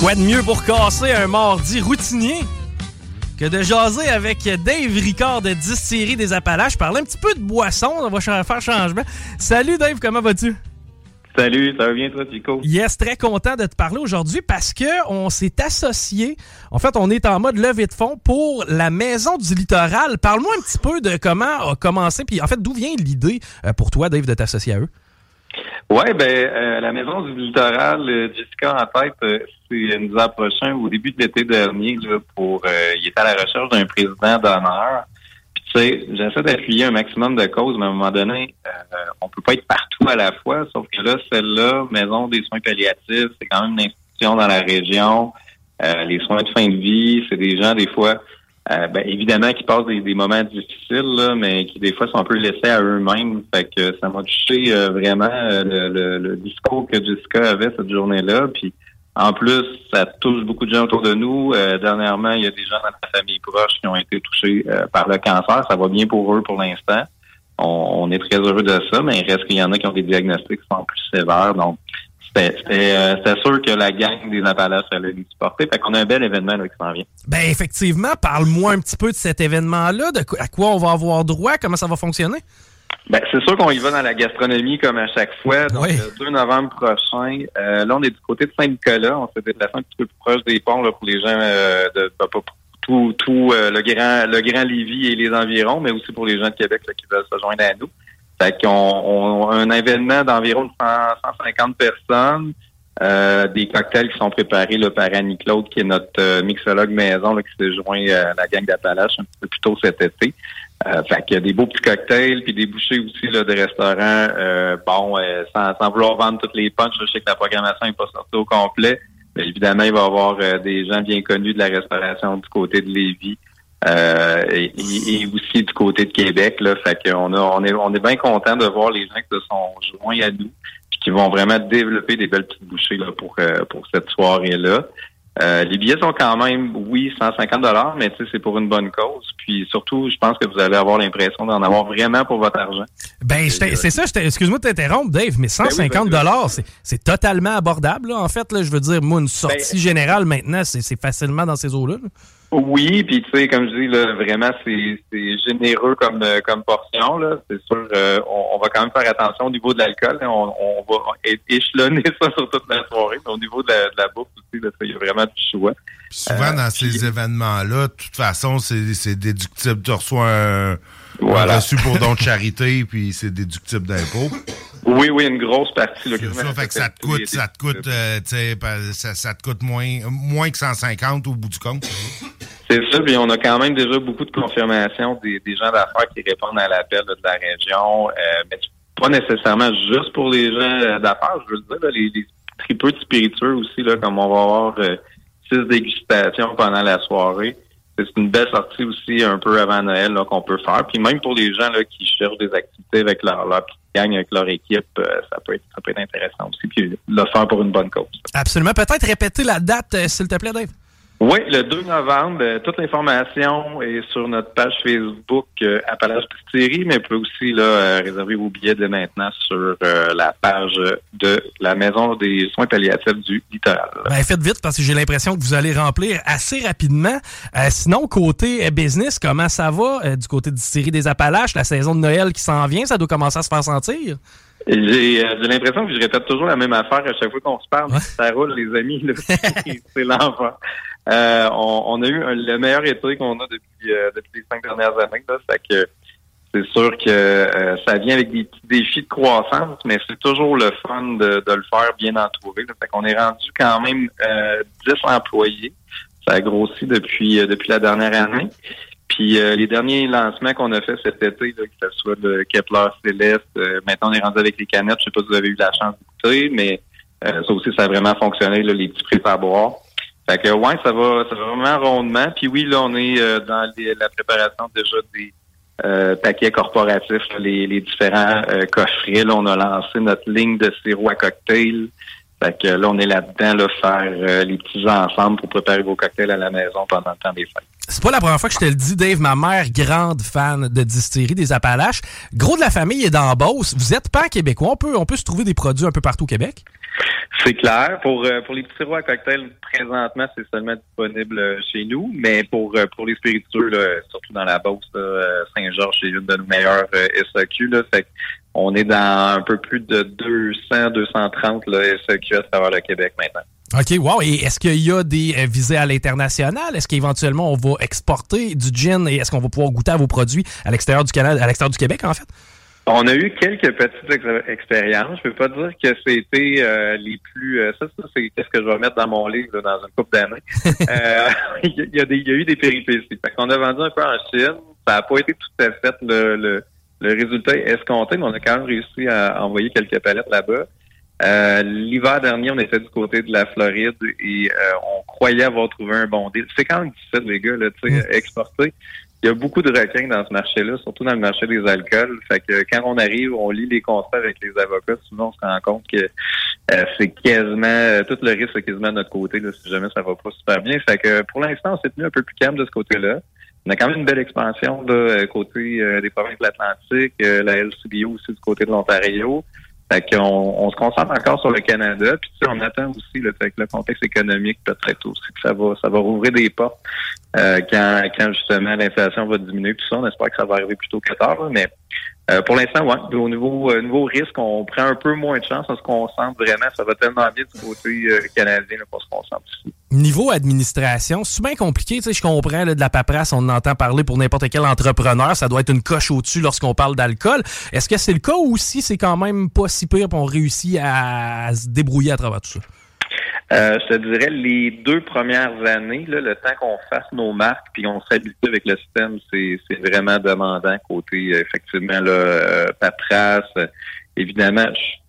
Quoi de mieux pour casser un mardi routinier que de jaser avec Dave Ricard de Distillerie des Appalaches, parler un petit peu de boisson, on va faire changement. Salut Dave, comment vas-tu? Salut, ça va bien toi, Chico? Yes, très content de te parler aujourd'hui parce que on s'est associé. En fait, on est en mode levée de fonds pour la Maison du Littoral. Parle-moi un petit peu de comment a commencé, puis en fait, d'où vient l'idée euh, pour toi, Dave, de t'associer à eux? Oui, ben euh, la Maison du Littoral, euh, Jessica en tête, euh, c'est nous a approché au début de l'été dernier là, pour il était à la recherche d'un président d'honneur. Puis tu sais, j'essaie d'appuyer un maximum de causes, mais à un moment donné, on peut pas être partout à la fois, sauf que là, celle-là, Maison des soins palliatifs, c'est quand même une institution dans la région. les soins de fin de vie, c'est des gens des fois euh, ben, évidemment qui passent des, moments difficiles, là, mais qui des fois sont un peu laissés à eux-mêmes. Fait que ça m'a touché euh, vraiment euh, le, le, discours que Jessica avait cette journée-là. Puis en plus, ça touche beaucoup de gens autour de nous. dernièrement, il y a des gens dans la famille proche qui ont été touchés par le cancer. Ça va bien pour eux pour l'instant. On, on, est très heureux de ça, mais il reste qu'il y en a qui ont des diagnostics qui sont plus sévères. Donc, euh, c'était sûr que la gang des Appalaches allait nous supporter. Fait qu'on a un bel événement là, qui s'en vient. Ben effectivement, parle-moi un petit peu de cet événement-là, de à quoi on va avoir droit, comment ça va fonctionner? Ben, c'est sûr qu'on y va dans la gastronomie comme à chaque fois. Donc, le 2 novembre prochain, euh, là, on est du côté de Saint-Nicolas. On s'est déplacé un petit peu plus proche des ponts là, pour les gens euh, de pas, tout, tout le grand le grand Lévis et les environs, mais aussi pour les gens de Québec qui veulent se joindre à nous. Fait qu'on on, un événement d'environ 150 personnes, euh, des cocktails qui sont préparés là, par Annie-Claude, qui est notre euh, mixologue maison, là, qui s'est joint à la gang d'Appalaches un peu plus tôt cet été. Euh, fait qu'il y a des beaux petits cocktails, puis des bouchées aussi là, de restaurants. Euh, bon, euh, sans, sans, vouloir vendre toutes les punches, je sais que la programmation n'est pas sortie au complet. Mais évidemment, il va y avoir des gens bien connus de la restauration du côté de Lévis. Euh, et, aussi du côté de Québec. Là, fait qu'on a, on est, on est bien content de voir les gens qui se sont joints à nous, puis qui vont vraiment développer des belles petites bouchées là, pour, euh, pour cette soirée-là. Euh, les billets sont quand même, oui, 150 dollars, mais c'est pour une bonne cause. Puis surtout, je pense que vous allez avoir l'impression d'en avoir vraiment pour votre argent. Ben, c'est ça. Excuse-moi de t'interrompre, Dave, mais 150 ben dollars, c'est totalement abordable. en fait, là, je veux dire, moi, une sortie ben, générale maintenant, c'est facilement dans ces eaux-là. là oui, puis tu sais, comme je dis, là, vraiment, c'est généreux comme euh, comme portion. là. C'est sûr, euh, on, va quand même faire attention au niveau de l'alcool. On, on, va échelonner ça sur toute la soirée. Mais au niveau de la, de la bouffe aussi, il y a vraiment du choix. souvent, euh, dans ces événements-là, de toute façon, c'est déductible. Tu reçois un, voilà. reçu pour don de charité, puis c'est déductible d'impôt. Oui, oui, une grosse partie. Là, ça fait que ça te coûte, ça te coûte, ça, ça, te coûte moins, moins que 150 au bout du compte. C'est ça, puis on a quand même déjà beaucoup de confirmations des, gens d'affaires qui répondent à l'appel de la région, euh, mais pas nécessairement juste pour les gens d'affaires, je veux dire, les, les tripeux spiritueux aussi, là, comme on va avoir euh, six dégustations pendant la soirée. C'est une belle sortie aussi un peu avant Noël qu'on peut faire. Puis même pour les gens là, qui cherchent des activités avec leur, leur petite gang, avec leur équipe, euh, ça, peut être, intéressant aussi. Puis le faire pour une bonne cause. Absolument. Peut-être répéter la date, s'il te plaît, Dave? Oui, le 2 novembre, euh, toute l'information est sur notre page Facebook euh, Appalaches Distillerie, mais vous pouvez aussi là, euh, réserver vos billets dès maintenant sur la page de la Maison des soins palliatifs du littoral. Ben, faites vite parce que j'ai l'impression que vous allez remplir assez rapidement. sinon, côté business, comment ça va du côté de Distillerie des Appalaches? La saison de Noël qui s'en vient, ça doit commencer à se faire sentir? J'ai l'impression que je répète toujours la même affaire à chaque fois qu'on se parle. Ça roule, les amis. C'est l'enfant. Euh, on, a eu le meilleur été qu'on a depuis, euh, depuis les cinq dernières années. Là, que c'est sûr que euh, ça vient avec des petits défis de croissance, mais c'est toujours le fun de, le faire bien entouré. Là. Fait qu'on est rendu quand même 10 employés. Ça a grossi depuis depuis la dernière année. Puis les derniers lancements qu'on a fait cet été, que ce soit le Kepler Céleste, maintenant on est rendu avec les canettes. Je sais pas si vous avez eu la chance d'écouter, mais ça aussi, ça a vraiment fonctionné, là, les petits boire. Fait que ouais, ça va, vraiment rondement. Puis oui, là, on est euh, dans la préparation déjà des euh, paquets corporatifs, les, différents euh, coffrets. On a lancé notre ligne de sirop à cocktail. Fait que là, on est là-dedans, là, faire les petits ensemble pour préparer vos cocktails à la maison pendant le temps des fêtes. C'est pas la première fois que je te le dis, Dave. Ma mère, grande fan de distillerie des Appalaches. Gros de la famille est dans Beauce. Vous êtes pas québécois. On peut, on peut se trouver des produits un peu partout au Québec? C'est clair. Pour euh, pour les petits rois à cocktail, présentement, c'est seulement disponible euh, chez nous. Mais pour euh, pour les spiritueux, surtout dans la Beauce, Saint-Georges, c'est une de nos meilleures SAQ. Fait on est dans un peu plus de 200, 230 là, SAQ à travers le Québec maintenant. OK, wow. Et est-ce qu'il y a des visées à l'international? Est-ce qu'éventuellement on va exporter du gin et est-ce qu'on va pouvoir goûter à vos produits à l'extérieur du Canada, à l'extérieur du Québec, en fait? On a eu quelques petites expériences. Je peux pas dire que c'était euh, les plus. Euh, ça, ça c'est qu'est-ce que je vais mettre dans mon livre dans une couple d'années. Euh, il, y a des, eu des péripéties. Fait qu'on a vendu un peu en Chine. Ça n'a pas été tout à fait le, le, le, résultat escompté, mais on a quand même réussi à envoyer quelques palettes là-bas. L'hiver dernier, on était du côté de la Floride et on croyait avoir trouvé un bon deal. C'est quand même difficile, les gars, là, tu sais, exporter il y a beaucoup de requins dans ce marché-là, surtout dans le marché des alcools. Fait que quand on arrive, on lit les contrats avec les avocats, souvent on se rend compte que euh, c'est quasiment euh, tout le risque est quasiment de notre côté là, si jamais ça va pas super bien. Fait que pour l'instant, on s'est tenu un peu plus calme de ce côté-là. On a quand même une belle expansion là, euh, côté des provinces de l'Atlantique, la LCBO aussi du côté de l'Ontario. Fait qu'on on se concentre encore sur le Canada, puis on attend aussi le que le contexte économique peut-être aussi que ça va ça va rouvrir des portes euh, quand, quand justement l'inflation va diminuer tout ça. On espère que ça va arriver plus tôt que tard, mais euh, pour l'instant, ouais, au niveau, euh, risque, on prend un peu moins de chance. On se concentre vraiment. Ça va tellement bien du côté euh, canadien qu'on se concentre. Niveau administration, c'est bien compliqué. Tu sais, je comprends de la paperasse, on entend parler pour n'importe quel entrepreneur. Ça doit être une coche au-dessus lorsqu'on parle d'alcool. Est-ce que c'est le cas ou si c'est quand même pas si pire et on réussit à se débrouiller à travers tout ça? Euh, je te dirais les deux premières années, là, le temps qu'on fasse nos marques puis on s'habitue avec le système, c'est, vraiment demandant côté effectivement là, euh, paperasse. évidemment,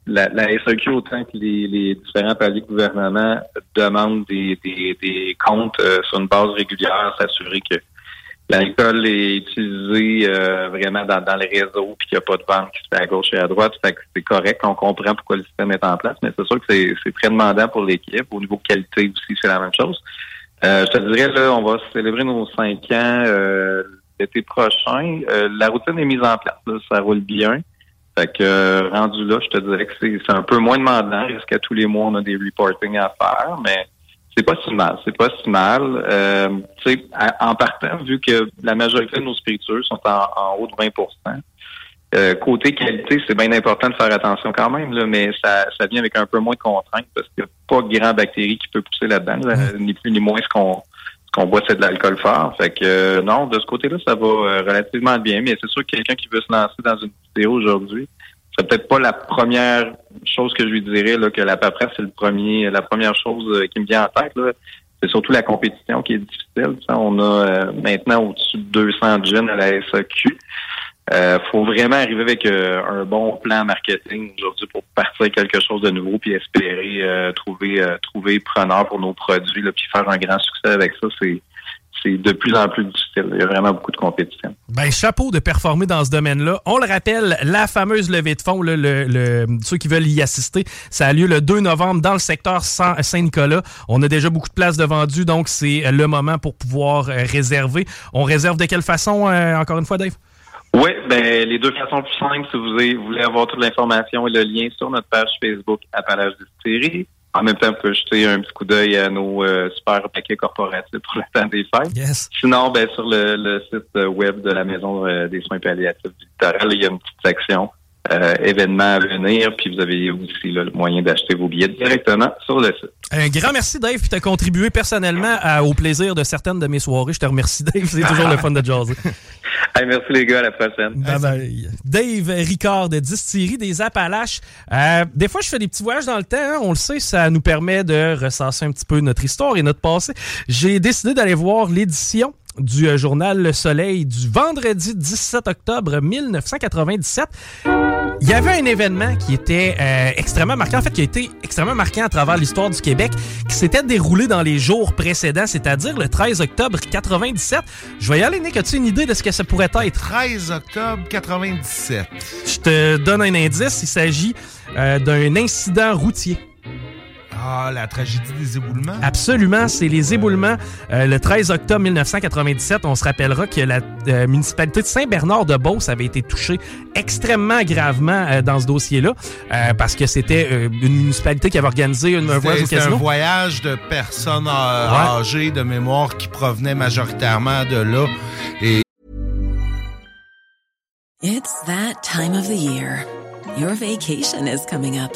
la, la SAQ, autant que les, les différents paliers de gouvernement demandent des, des, des comptes euh, sur une base régulière, s'assurer que l'alcool est utilisé euh, vraiment dans, dans les réseaux puis qu'il n'y a pas de vente qui se fait à gauche et à droite. Fait que c'est correct, on comprend pourquoi le système est en place, mais c'est sûr que c'est très demandant pour l'équipe. Au niveau qualité aussi, c'est la même chose. Euh, je te dirais, là, on va célébrer nos cinq ans euh, l'été prochain. la routine est mise en place, ça roule bien. Fait que rendu là, je te dirais que c'est un peu moins demandant. Qu'à tous les mois, on a des reporting à faire, mais c'est pas si mal. C'est pas si mal. Euh, en partant, vu que la majorité de nos spiritueux sont en, haut de 20% euh, côté qualité, c'est bien important de faire attention quand même, là, mais ça, ça vient avec un peu moins de contraintes parce qu'il n'y a pas de grand bactéries qui peut pousser là-dedans, ni plus ni moins ce qu'on qu'on boit, c'est de l'alcool fort. Fait que euh, non, de ce côté-là, ça va euh, relativement bien, mais c'est sûr que quelqu'un qui veut se lancer dans une vidéo aujourd'hui, c'est peut-être pas la première chose que je lui dirais là, que la paperasse, c'est le premier, la première chose euh, qui me vient en tête. C'est surtout la compétition qui est difficile. on a euh, maintenant au-dessus de 200 jeunes à la SAQ. Euh, faut vraiment arriver avec euh, un bon plan marketing aujourd'hui pour partir quelque chose de nouveau puis espérer trouver trouver preneur pour nos produits là, puis faire un grand succès avec ça. C'est c'est de plus en plus difficile. Il y a vraiment beaucoup de compétition. Ben, chapeau de performer dans ce domaine-là. On le rappelle, la fameuse levée de fonds, le, ceux qui veulent y assister, ça a lieu le 2 novembre dans le secteur Saint-Nicolas. On a déjà beaucoup de places de vendues, donc c'est le moment pour pouvoir euh, réserver. On réserve de quelle façon, euh, encore une fois, Dave? Oui, ben les deux façons plus simples, si vous voulez avoir toute l'information et le lien sur notre page Facebook Appalaches Distillerie. En même temps, vous pouvez jeter un petit coup d'œil à nos euh, super paquets corporatifs pour le temps des fêtes. Sinon, ben, sur le, site web de la Maison euh, des soins palliatifs du littoral, il y a une petite section euh, événements à venir, puis vous avez aussi le moyen d'acheter vos billets directement sur le site. Un grand merci, Dave, puis tu as contribué personnellement au plaisir de certaines de mes soirées. Je te remercie, Dave. C'est toujours le fun de jaser. merci les gars, à la prochaine. Dave Ricard de Distillerie des Appalaches. Euh, des fois, je fais des petits voyages dans le temps. Hein. on le sait, ça nous permet de ressasser un petit peu notre histoire et notre passé. J'ai décidé d'aller voir l'édition du euh, journal Le Soleil du vendredi 17 octobre 1997. Il y avait un événement qui était euh, extrêmement marquant, en fait, qui a été extrêmement marquant à travers l'histoire du Québec, qui s'était déroulé dans les jours précédents, c'est-à-dire le 13 octobre 97. Je vais y aller, Nick, as-tu une idée de ce que ça pourrait être? 13 octobre 97. Je te donne un indice, il s'agit euh, d'un incident routier. Ah, la tragédie des éboulements? Absolument, c'est les éboulements. Euh, le 13 octobre 1997, on se rappellera que la euh, municipalité de Saint-Bernard-de-Beauce avait été touchée extrêmement gravement euh, dans ce dossier-là, parce que c'était une municipalité qui avait organisé une, un voyage au casino. un voyage de personnes âgées de mémoire qui provenaient majoritairement de là. Et... It's that time of the year. Your vacation is coming up.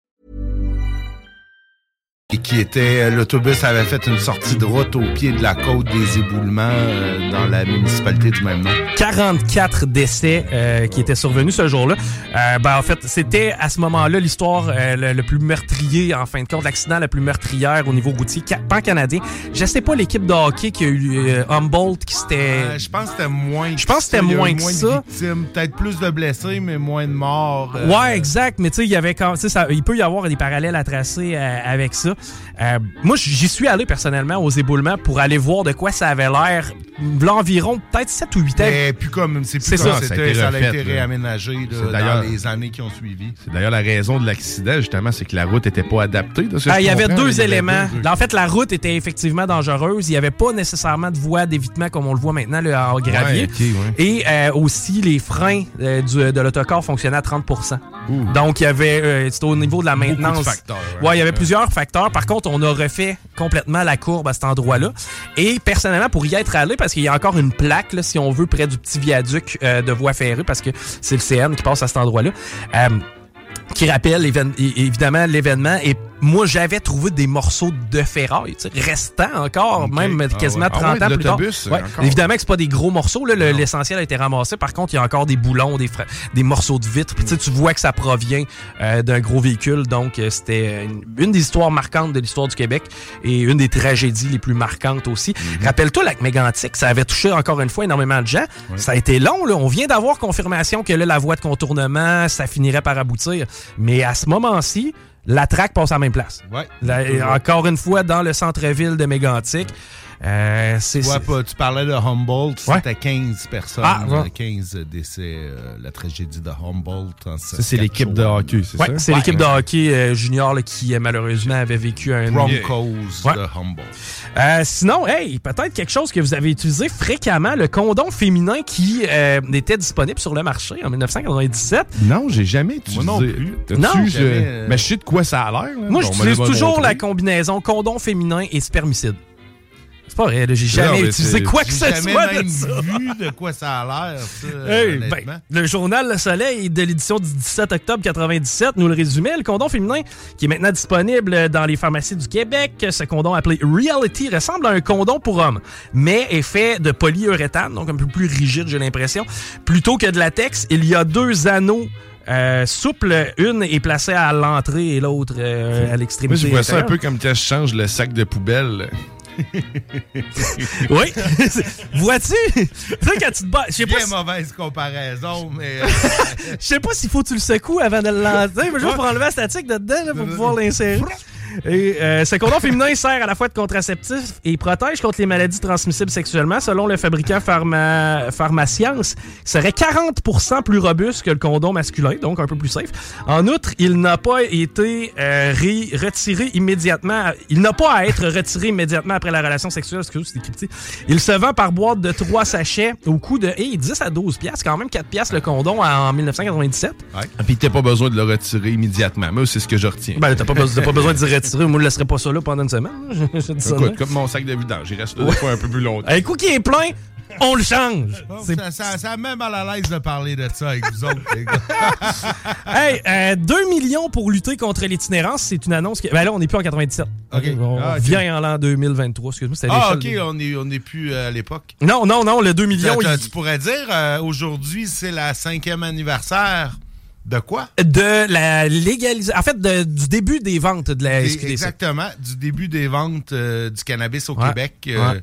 Et qui était euh, l'autobus avait fait une sortie de route au pied de la côte des éboulements euh, dans la municipalité du même nom. 44 décès euh, qui étaient survenus ce jour-là. ben, en fait, c'était à ce moment-là l'histoire le, plus meurtrier, en fin de compte, l'accident le plus meurtrière au niveau routier pan-canadien. Je sais pas l'équipe de hockey qui a eu Humboldt qui s'était... je pense que c'était moins Je pense que c'était moins que ça. Peut-être plus de blessés, mais moins de morts. Ouais, exact. Mais tu sais, il y avait quand... Ça, il peut y avoir des parallèles à tracer avec ça. Euh, moi, j'y suis allé personnellement aux éboulements pour aller voir de quoi ça avait l'air l'environ peut-être 7 ou 8 ans. Et puis comme c'est plus ça, ça, a été, ça a été réaménagé dans les années qui ont suivi. C'est d'ailleurs la raison de l'accident, justement, c'est que la route n'était pas adaptée. Ah, il y avait deux éléments. En fait, la route était effectivement dangereuse. Il n'y avait pas nécessairement de voie d'évitement comme on le voit maintenant le en gravier. Et euh, aussi, les freins euh, du, de l'autocar fonctionnaient à 30 Donc, il y avait, c'était au niveau de la maintenance. ouais, il y avait plusieurs facteurs. Par contre, on a refait complètement la courbe à cet endroit-là. Et personnellement, pour y être allé, parce qu'il y a encore une plaque, si on veut, près du petit viaduc euh, de voie ferrée, parce que c'est le CN qui passe à cet endroit-là, euh, qui rappelle évidemment l'événement et moi, j'avais trouvé des morceaux de ferraille, restants encore, même ah quasiment 30 ah ans plus tard. Évidemment que c'est pas des gros morceaux, l'essentiel a été ramassé. Par contre, il y a encore des boulons, des, des morceaux de vitre. Puis tu vois que ça provient euh, d'un gros véhicule. Donc, euh, c'était une, des histoires marquantes de l'histoire du Québec et une des tragédies les plus marquantes aussi. Mhm. Rappelle-toi, lac Mégantic, ça avait touché encore une fois énormément de gens. Ça a été long. Là. On vient d'avoir confirmation que là, la voie de contournement, ça finirait par aboutir. Mais à ce moment-ci, la traque passe à la même place. encore une fois, dans le centre-ville de Mégantic. Euh, pas, tu parlais de Humboldt, c'était 15 personnes, ah, 15 décès, la tragédie de Humboldt. Ça, c'est l'équipe de hockey, c'est ça? C'est l'équipe de hockey junior qui malheureusement avait vécu un... Broncos de Humboldt. sinon, hey, peut-être quelque chose que vous avez utilisé fréquemment, le condom féminin qui était disponible sur le marché en 1997. Non, j'ai jamais utilisé. Moi non plus. Non, mais je sais de quoi ça a l'air. Moi, j'utilise toujours la combinaison condom féminin et spermicide. C'est pas vrai, j'ai jamais utilisé quoi que ce soit de ça. vu de quoi ça a l'air, ben, le journal Le Soleil de l'édition du 17 octobre 97 nous le résumait. Le condom féminin, qui est maintenant disponible dans les pharmacies du Québec, ce condom appelé Reality ressemble à un condom pour hommes, mais est fait de polyuréthane, donc un peu plus rigide, j'ai l'impression. Plutôt que de latex, il y a deux anneaux euh, souple, une est placée à l'entrée et l'autre euh, à l'extrémité. Moi, je vois ça un peu comme quand je change le sac de poubelle. oui. Vois-tu? tu quand tu te bats. Bien pas mauvaise comparaison, mais. Euh, je sais pas s'il faut que tu le secoues avant de le lancer. Mais juste pour enlever la statique de dedans pour pouvoir l'insérer. Et, euh, ce condom féminin sert à la fois de contraceptif et protège contre les maladies transmissibles sexuellement. Selon le fabricant pharma, Pharmascience, il serait 40% plus robuste que le condom masculin, donc un peu plus safe. En outre, il n'a pas été euh, retiré immédiatement. Il n'a pas à être retiré immédiatement après la relation sexuelle. c'est Il se vend par boîte de 3 sachets au coût de 10 à 12 piastres, quand même 4 piastres le condom en 1997. Ouais. Puis t'as pas besoin de le retirer immédiatement. Moi, c'est ce que je retiens. Ben, t'as pas, pas besoin de moi, je ne laisserai pas ça là pendant une semaine. Écoute, comme mon sac de vidange, il reste deux fois un peu plus longtemps. Un coup qui est plein, on le change. ça, ça, même mal à l'aise de parler de ça avec vous autres, les gars. hey, 2 euh, millions pour lutter contre l'itinérance, c'est une annonce. Qui... Ben là, on n'est plus en 97. OK. On ah, vient en l'an 2023. Excuse-moi, Ah, OK, on n'est on est plus euh, à l'époque. Non, non, non, le 2 millions. Tu pourrais dire, euh, aujourd'hui, c'est la cinquième anniversaire de quoi? De la légalisation. En fait, du début des ventes de la SQDC. Exactement, du début des ventes euh, du cannabis au Québec. Euh,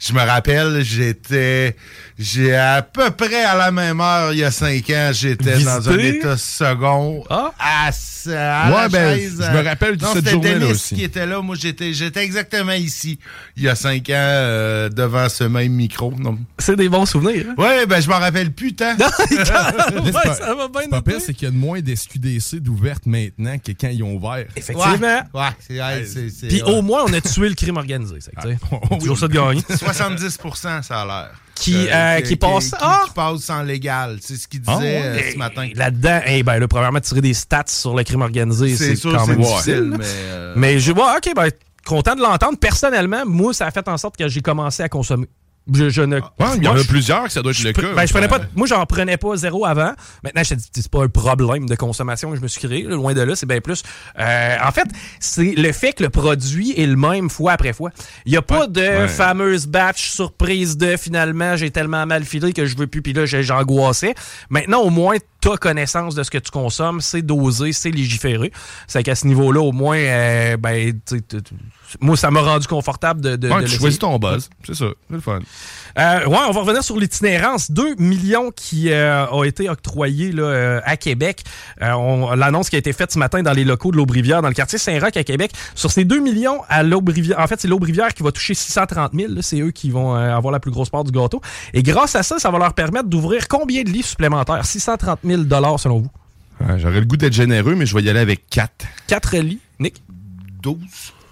je me rappelle, j'étais j'ai à peu près à la même heure, il y a cinq ans, j'étais dans un état second. Ah? À, ouais, ben, Je me rappelle de cette journée-là aussi. qui était là. Moi, j'étais, j'étais exactement ici, il y a cinq ans, euh, devant ce même micro. C'est des bons souvenirs. Hein? Ouais, ben, je m'en rappelle plus tant. ouais, ça va bien c'est qu'il y a moins d'SQDC d'ouvertes maintenant que quand ils ont ouvert. Effectivement. Puis au moins, on a tué le crime organisé. C'est ah, toujours ça de gagner. 70 ça a l'air qui, euh, qui, passe. Ah! Qui, passe en légal. C'est ce qu'il disait ah, euh, ce matin. Là-dedans, hey, ben, là, premièrement, tirer des stats sur le crime organisé, c'est quand même difficile. Mais, euh... mais je vois, OK, ben, content de l'entendre. Personnellement, moi, ça a fait en sorte que j'ai commencé à consommer. Je, ne... Ah, il y en a plusieurs que ça doit être le cas. Ben, je prenais pas, moi, j'en prenais pas zéro avant. Maintenant, je c'est pas un problème de consommation que je me suis créé. loin de là, c'est bien plus. Euh, en fait, c'est le fait que le produit est le même fois après fois. Il n'y a pas de fameuse batch surprise de finalement, j'ai tellement mal filé que je veux plus, puis là, j'angoissais. Maintenant, au moins, tu as connaissance de ce que tu consommes, c'est dosé, c'est légiféré. C'est qu'à ce niveau-là, au moins, euh, ben, moi, ça m'a rendu confortable de. de, ouais, tu choisis ton buzz. C'est ça. C'est le fun. Euh, ouais, on va revenir sur l'itinérance. 2 millions qui euh, ont été octroyés là, euh, à Québec. L'annonce qui a été faite ce matin dans les locaux de l'Aubrivière, dans le quartier Saint-Roch à Québec. Sur ces 2 millions à l'Aubrivière, en fait, c'est l'Aubrivière qui va toucher 630 000. C'est eux qui vont avoir la plus grosse part du gâteau. Et grâce à ça, ça va leur permettre d'ouvrir combien de lits supplémentaires? 630 000 selon vous? J'aurais le goût d'être généreux, mais je vais y aller avec 4. 4 lits, Nick? 12.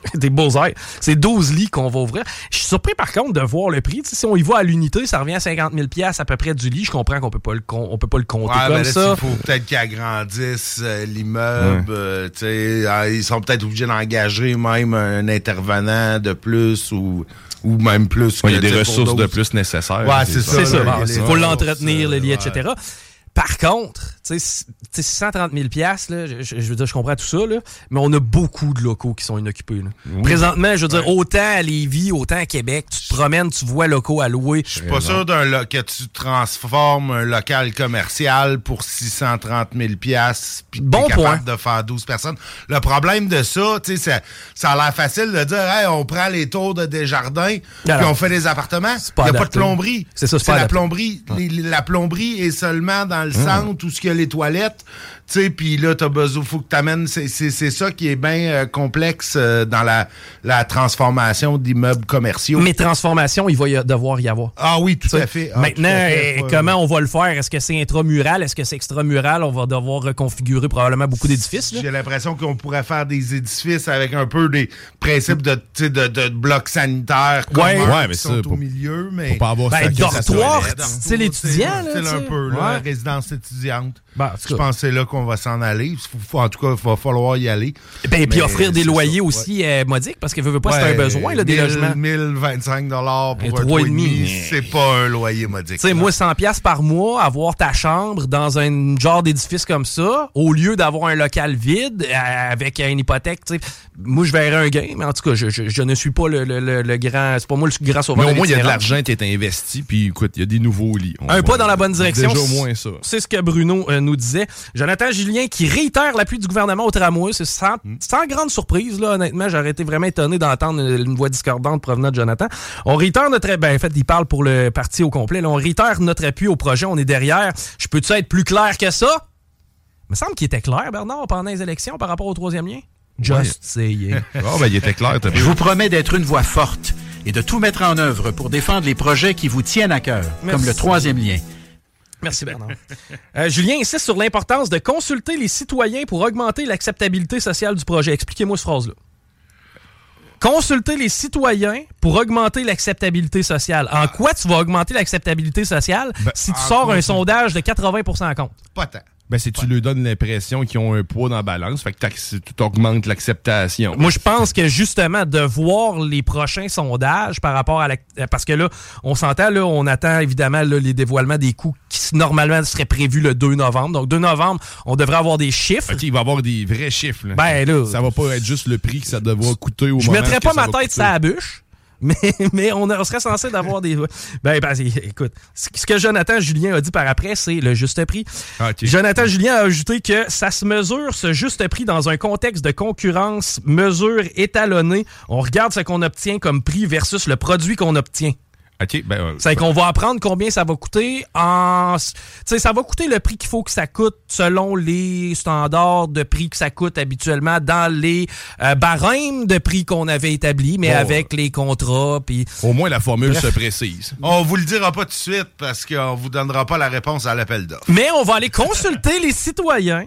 des beaux airs. C'est 12 lits qu'on va ouvrir. Je suis surpris par contre de voir le prix. si on y va à l'unité, ça revient à 50 000 à peu près du lit. Je comprends qu'on peut pas le on peut pas le compter comme ben ça. Il faut peut-être qu'ils agrandissent euh, l'immeuble. Euh, ah, ils sont peut-être obligés d'engager même un intervenant de plus ou ou même plus. Il y a des ressources de plus nécessaires. Ouais, c'est ça. Il faut l'entretenir, le lit, etc. Par contre, tu sais, 630 000 là, je, je, veux dire, je comprends tout ça, là, mais on a beaucoup de locaux qui sont inoccupés. Présentement, je veux dire, autant à Lévis, autant à Québec, tu te promènes, tu vois locaux à louer. Je suis pas sûr d'un que tu transformes un local commercial pour 630 000 puis bon es capable de faire 12 personnes. Le problème de ça, tu sais, ça, a l'air facile de dire, hey, on prend les tours de Desjardins, puis on fait des appartements. Il n'y a pas de plomberie. C'est ça, c'est la plomberie. la plomberie est seulement dans le centre où il y a les toilettes. Tu sais, puis là, t'as besoin, faut que t'amènes. C'est ça qui est bien euh, complexe euh, dans la, la transformation d'immeubles commerciaux. Mais transformation, il va y devoir y avoir. Ah oui, tout à fait. Ah, maintenant, euh, comment on va le faire? Est-ce que c'est intramural? Est-ce que c'est extramural? On va devoir reconfigurer probablement beaucoup d'édifices. J'ai l'impression qu'on pourrait faire des édifices avec un peu des principes de, de, de blocs sanitaires ouais, ouais, mais qui sont au milieu. Mais... Faut pas avoir ben, dortoir, c'est l'étudiant. C'est un peu, la résidence étudiante. Ben, je pense que c'est là qu'on va s'en aller. en tout cas, il va falloir y aller. Et ben, puis offrir des loyers aussi euh, modiques, parce qu'il ne veut pas, c'est un besoin, là, des logements. 1025 pour un 3,5, c'est pas un loyer modique. Tu sais, moi, 100 par mois, avoir ta chambre dans un genre d'édifice comme ça, au lieu d'avoir un local vide euh, avec une hypothèque, tu sais, moi, je verrais un gain, mais en tout cas, je, je, ne suis pas le, le, le, grand... C'est pas moi le grand sauveur. Mais au moins, il y a de l'argent qui est investi, puis écoute, il y a des nouveaux lits. un pas dans la bonne direction. Déjà au moins ça. C'est ce que Bruno euh, nous disait. Jonathan Julien qui réitère l'appui du gouvernement au tramway. C'est sans, sans, grande surprise, là, honnêtement. J'aurais été vraiment étonné d'entendre une, voix discordante provenant de Jonathan. On réitère notre... Ben, en fait, il parle pour le parti au complet. Là. On réitère notre appui au projet. On est derrière. Je peux-tu être plus clair que ça? Il me semble qu'il était clair, Bernard, pendant les élections par rapport au troisième lien. Just saying. oh, ben, il était clair. Je vous promets d'être une voix forte et de tout mettre en œuvre pour défendre les projets qui vous tiennent à cœur, comme le troisième lien. Merci Bernard. Euh, Julien insiste sur l'importance de consulter les citoyens pour augmenter l'acceptabilité sociale du projet. Expliquez-moi cette phrase-là. Consulter les citoyens pour augmenter l'acceptabilité sociale. En quoi tu vas augmenter l'acceptabilité sociale ben, si tu sors un sondage de 80% compte? Pas tant ben, c'est tu leur donnes l'impression qu'ils ont un poids dans la balance, fait que tu augmentes l'acceptation. Moi, je pense que justement, de voir les prochains sondages par rapport à la... Parce que là, on s'entend, là, on attend évidemment les dévoilements des coûts qui normalement seraient prévus le 2 novembre. Donc, 2 novembre, on devrait avoir des chiffres. OK, il va y avoir des vrais chiffres. Là. Ben là... Ça va pas être juste le prix que ça devra coûter au je moment Je mettrais pas ma tête sur la bûche. Mais, mais on, serait censé d'avoir des. Ben, ben, écoute, ce que Jonathan Julien a dit par après, c'est le juste prix. Ah, Jonathan Julien a ajouté que ça se mesure, ce juste prix, dans un contexte de concurrence, mesure étalonnée. On regarde ce qu'on obtient comme prix versus le produit qu'on obtient. Ben, euh, c'est qu'on va apprendre combien ça va coûter en. sais, ça va coûter le prix qu'il faut que ça coûte selon les standards de prix que ça coûte habituellement dans les euh, barèmes de prix qu'on avait établis, mais avec les contrats. Puis... Au moins, la formule se précise. On vous le dira pas tout de suite parce qu'on vous donnera pas la réponse à l'appel d'offres. Mais on va aller consulter les citoyens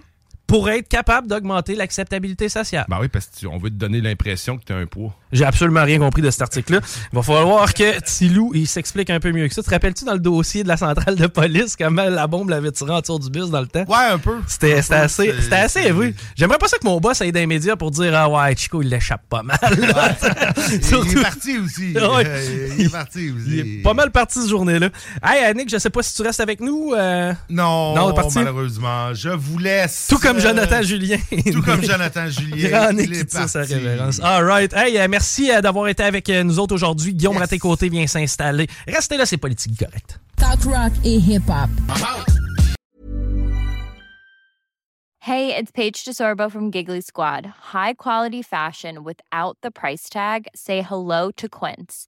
pour être capable d'augmenter l'acceptabilité sociale. Ben oui, parce qu'on veut te donner l'impression que tu as un poids. J'ai absolument rien compris de cet article-là. Il va falloir que Tilou il s'explique un peu mieux que ça. Te rappelles-tu dans le dossier de la centrale de police comment la bombe l'avait tiré autour du bus dans le temps? Ouais, un peu. C'était assez, c'était assez oui. J'aimerais pas ça que mon boss aille dans les médias pour dire Ah ouais, Chico, il l'échappe pas mal. il est parti aussi. il est parti aussi. Il est pas mal parti cette journée-là. Hey, Annick, je sais pas si tu restes avec nous. Euh... Non, non malheureusement. Je vous laisse. Tout comme Jonathan Julien. Tout comme Jonathan Julien. Grand tire sa révérence. All right. Hey, euh, merci euh, d'avoir été avec euh, nous autres aujourd'hui. Guillaume yes. Raté-Côté vient s'installer. Restez là, c'est politique correct. Talk rock et hip-hop. Hey, it's Paige DeSorbo from Giggly Squad. High quality fashion without the price tag. Say hello to Quince.